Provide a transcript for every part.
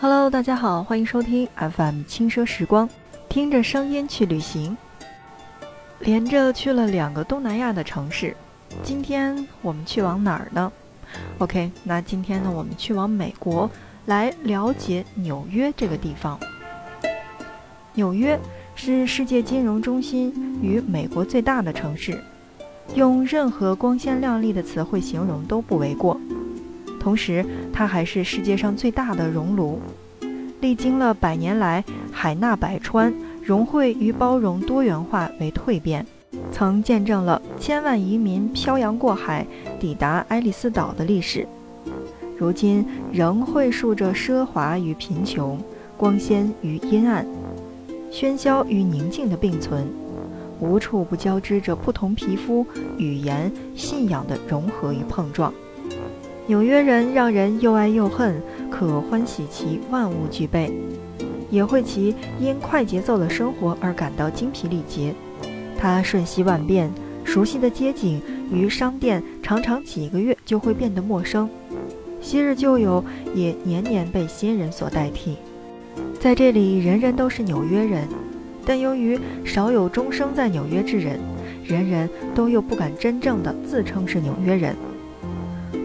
Hello，大家好，欢迎收听 FM 轻奢时光，听着声音去旅行。连着去了两个东南亚的城市，今天我们去往哪儿呢？OK，那今天呢，我们去往美国，来了解纽约这个地方。纽约是世界金融中心与美国最大的城市，用任何光鲜亮丽的词汇形容都不为过。同时，它还是世界上最大的熔炉，历经了百年来海纳百川、融汇与包容多元化为蜕变，曾见证了千万移民漂洋过海抵达爱丽丝岛的历史。如今，仍绘述着奢华与贫穷、光鲜与阴暗、喧嚣与宁静的并存，无处不交织着不同皮肤、语言、信仰的融合与碰撞。纽约人让人又爱又恨，可欢喜其万物俱备，也会其因快节奏的生活而感到精疲力竭。它瞬息万变，熟悉的街景与商店常常几个月就会变得陌生，昔日旧友也年年被新人所代替。在这里，人人都是纽约人，但由于少有终生在纽约之人，人人都又不敢真正的自称是纽约人。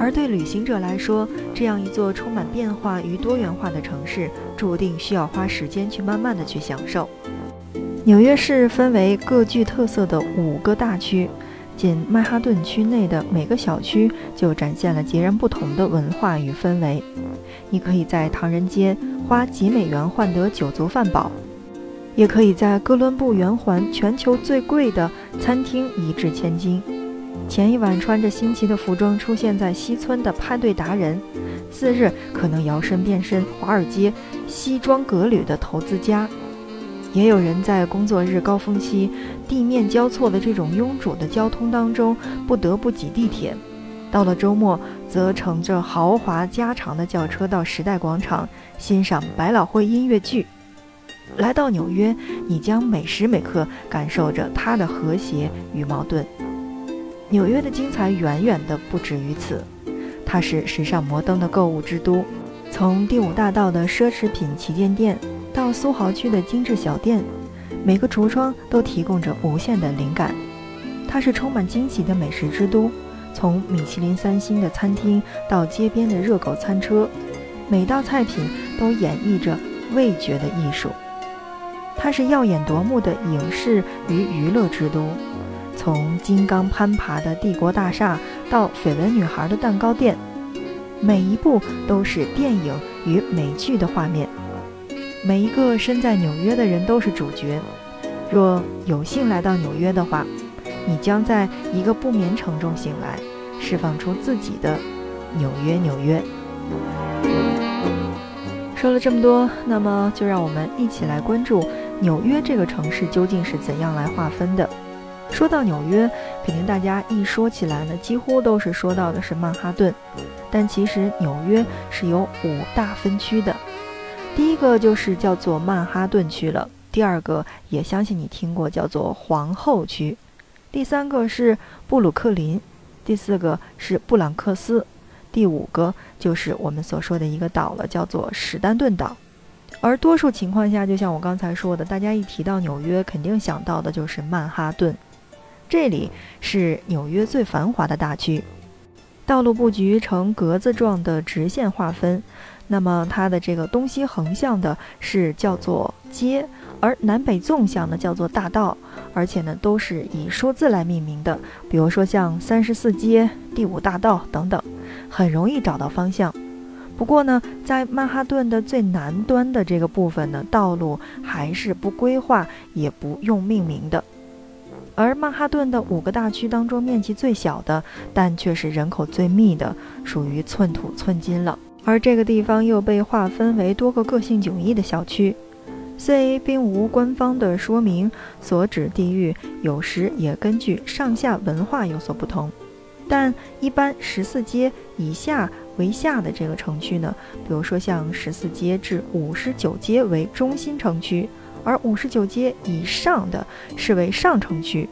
而对旅行者来说，这样一座充满变化与多元化的城市，注定需要花时间去慢慢的去享受。纽约市分为各具特色的五个大区，仅曼哈顿区内的每个小区就展现了截然不同的文化与氛围。你可以在唐人街花几美元换得酒足饭饱，也可以在哥伦布圆环全球最贵的餐厅一掷千金。前一晚穿着新奇的服装出现在西村的派对达人，次日可能摇身变身华尔街西装革履的投资家。也有人在工作日高峰期地面交错的这种拥堵的交通当中不得不挤地铁，到了周末则乘着豪华加长的轿车到时代广场欣赏百老汇音乐剧。来到纽约，你将每时每刻感受着它的和谐与矛盾。纽约的精彩远远的不止于此，它是时尚摩登的购物之都。从第五大道的奢侈品旗舰店到苏豪区的精致小店，每个橱窗都提供着无限的灵感。它是充满惊喜的美食之都，从米其林三星的餐厅到街边的热狗餐车，每道菜品都演绎着味觉的艺术。它是耀眼夺目的影视与娱乐之都。从金刚攀爬的帝国大厦到绯闻女孩的蛋糕店，每一步都是电影与美剧的画面。每一个身在纽约的人都是主角。若有幸来到纽约的话，你将在一个不眠城中醒来，释放出自己的纽约。纽约。说了这么多，那么就让我们一起来关注纽约这个城市究竟是怎样来划分的。说到纽约，肯定大家一说起来呢，几乎都是说到的是曼哈顿。但其实纽约是有五大分区的，第一个就是叫做曼哈顿区了，第二个也相信你听过，叫做皇后区，第三个是布鲁克林，第四个是布朗克斯，第五个就是我们所说的一个岛了，叫做史丹顿岛。而多数情况下，就像我刚才说的，大家一提到纽约，肯定想到的就是曼哈顿。这里是纽约最繁华的大区，道路布局呈格子状的直线划分。那么它的这个东西横向的是叫做街，而南北纵向的叫做大道，而且呢都是以数字来命名的。比如说像三十四街、第五大道等等，很容易找到方向。不过呢，在曼哈顿的最南端的这个部分呢，道路还是不规划，也不用命名的。而曼哈顿的五个大区当中，面积最小的，但却是人口最密的，属于寸土寸金了。而这个地方又被划分为多个个性迥异的小区，虽并无官方的说明，所指地域有时也根据上下文化有所不同。但一般十四街以下为下的这个城区呢，比如说像十四街至五十九街为中心城区。而五十九街以上的视为上城区。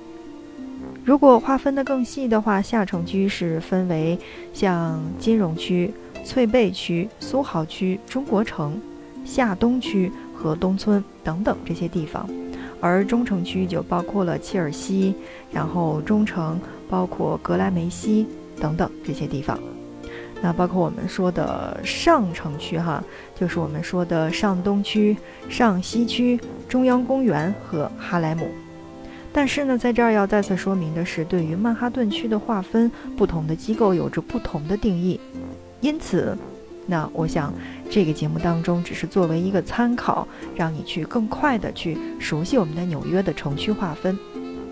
如果划分的更细的话，下城区是分为像金融区、翠贝区、苏豪区、中国城、下东区和东村等等这些地方，而中城区就包括了切尔西，然后中城包括格莱梅西等等这些地方。那包括我们说的上城区哈，就是我们说的上东区、上西区、中央公园和哈莱姆。但是呢，在这儿要再次说明的是，对于曼哈顿区的划分，不同的机构有着不同的定义。因此，那我想这个节目当中只是作为一个参考，让你去更快的去熟悉我们的纽约的城区划分。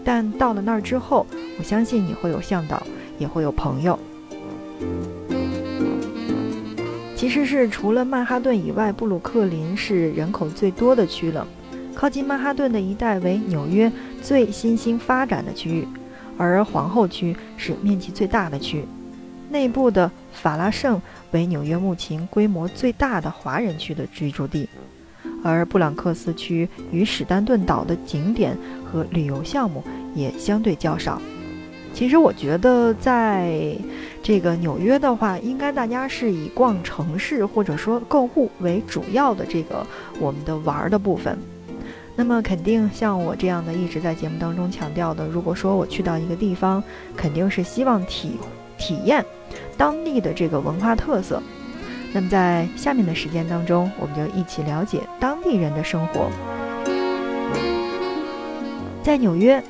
但到了那儿之后，我相信你会有向导，也会有朋友。其实是除了曼哈顿以外，布鲁克林是人口最多的区了。靠近曼哈顿的一带为纽约最新兴发展的区域，而皇后区是面积最大的区。内部的法拉盛为纽约目前规模最大的华人区的居住地，而布朗克斯区与史丹顿岛的景点和旅游项目也相对较少。其实我觉得，在这个纽约的话，应该大家是以逛城市或者说购物为主要的这个我们的玩儿的部分。那么肯定像我这样的一直在节目当中强调的，如果说我去到一个地方，肯定是希望体体验当地的这个文化特色。那么在下面的时间当中，我们就一起了解当地人的生活。在纽约。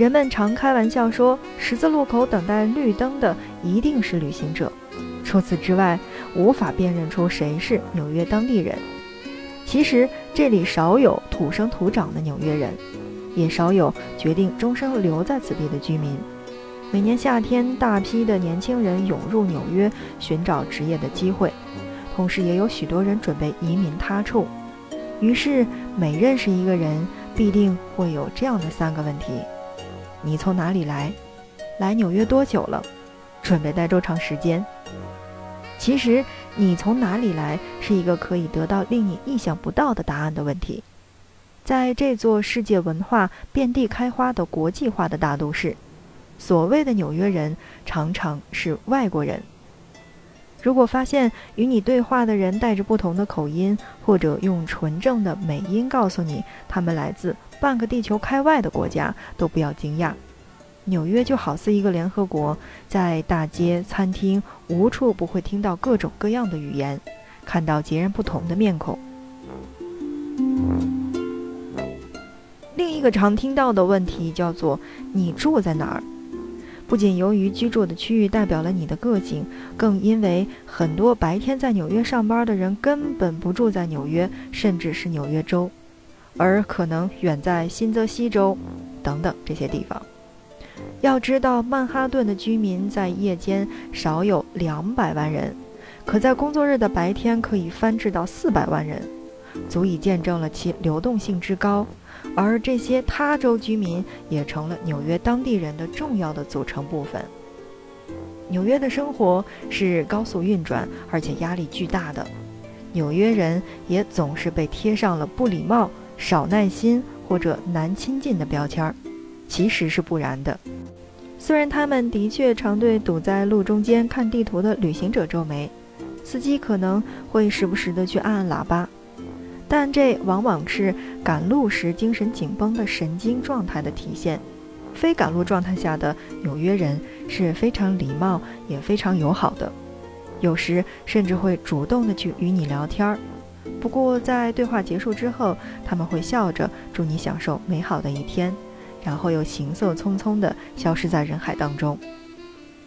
人们常开玩笑说，十字路口等待绿灯的一定是旅行者。除此之外，无法辨认出谁是纽约当地人。其实这里少有土生土长的纽约人，也少有决定终生留在此地的居民。每年夏天，大批的年轻人涌入纽约寻找职业的机会，同时也有许多人准备移民他处。于是，每认识一个人，必定会有这样的三个问题。你从哪里来？来纽约多久了？准备待多长时间？其实，你从哪里来是一个可以得到令你意想不到的答案的问题。在这座世界文化遍地开花的国际化的大都市，所谓的纽约人常常是外国人。如果发现与你对话的人带着不同的口音，或者用纯正的美音告诉你他们来自半个地球开外的国家，都不要惊讶。纽约就好似一个联合国，在大街、餐厅无处不会听到各种各样的语言，看到截然不同的面孔。另一个常听到的问题叫做：你住在哪儿？不仅由于居住的区域代表了你的个性，更因为很多白天在纽约上班的人根本不住在纽约，甚至是纽约州，而可能远在新泽西州等等这些地方。要知道，曼哈顿的居民在夜间少有两百万人，可在工作日的白天可以翻至到四百万人，足以见证了其流动性之高。而这些他州居民也成了纽约当地人的重要的组成部分。纽约的生活是高速运转，而且压力巨大的。纽约人也总是被贴上了不礼貌、少耐心或者难亲近的标签儿，其实是不然的。虽然他们的确常对堵在路中间看地图的旅行者皱眉，司机可能会时不时的去按按喇叭。但这往往是赶路时精神紧绷的神经状态的体现。非赶路状态下的纽约人是非常礼貌，也非常友好的，有时甚至会主动的去与你聊天儿。不过在对话结束之后，他们会笑着祝你享受美好的一天，然后又行色匆匆地消失在人海当中。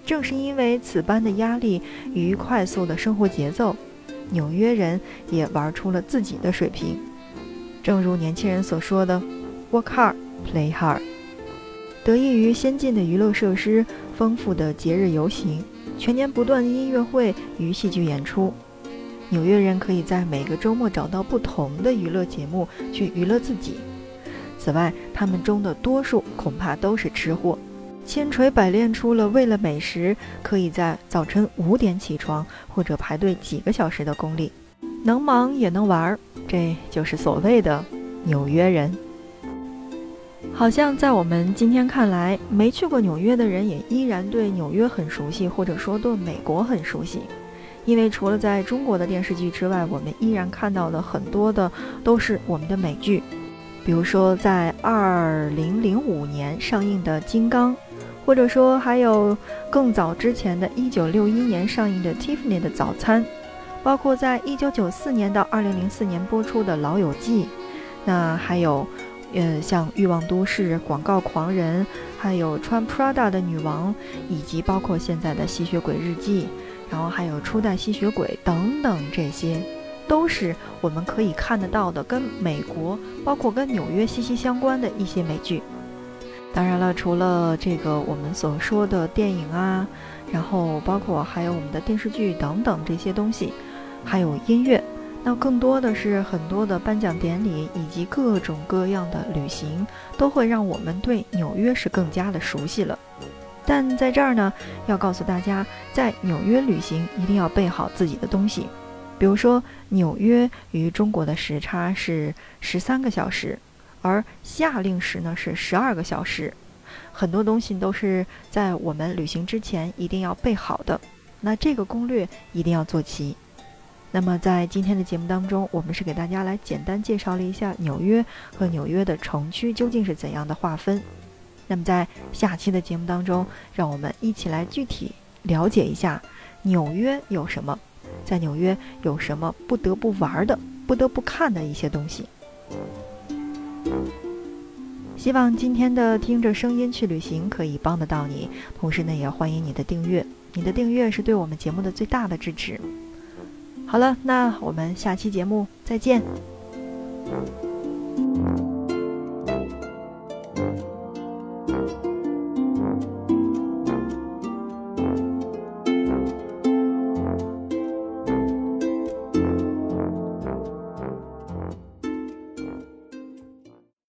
正是因为此般的压力与快速的生活节奏。纽约人也玩出了自己的水平，正如年轻人所说的：“Work hard, play hard。”得益于先进的娱乐设施、丰富的节日游行、全年不断的音乐会与戏剧演出，纽约人可以在每个周末找到不同的娱乐节目去娱乐自己。此外，他们中的多数恐怕都是吃货。千锤百炼出了为了美食可以在早晨五点起床或者排队几个小时的功力，能忙也能玩儿，这就是所谓的纽约人。好像在我们今天看来，没去过纽约的人也依然对纽约很熟悉，或者说对美国很熟悉，因为除了在中国的电视剧之外，我们依然看到的很多的都是我们的美剧，比如说在二零零五年上映的《金刚》，或者说还有更早之前的一九六一年上映的《Tiffany 的早餐》，包括在一九九四年到二零零四年播出的《老友记》，那还有。嗯，像《欲望都市》《广告狂人》，还有穿 Prada 的女王，以及包括现在的《吸血鬼日记》，然后还有初代吸血鬼等等，这些都是我们可以看得到的，跟美国，包括跟纽约息息相关的一些美剧。当然了，除了这个我们所说的电影啊，然后包括还有我们的电视剧等等这些东西，还有音乐。那更多的是很多的颁奖典礼以及各种各样的旅行，都会让我们对纽约是更加的熟悉了。但在这儿呢，要告诉大家，在纽约旅行一定要备好自己的东西，比如说纽约与中国的时差是十三个小时，而夏令时呢是十二个小时，很多东西都是在我们旅行之前一定要备好的。那这个攻略一定要做齐。那么在今天的节目当中，我们是给大家来简单介绍了一下纽约和纽约的城区究竟是怎样的划分。那么在下期的节目当中，让我们一起来具体了解一下纽约有什么，在纽约有什么不得不玩的、不得不看的一些东西。希望今天的听着声音去旅行可以帮得到你，同时呢，也欢迎你的订阅，你的订阅是对我们节目的最大的支持。好了，那我们下期节目再见。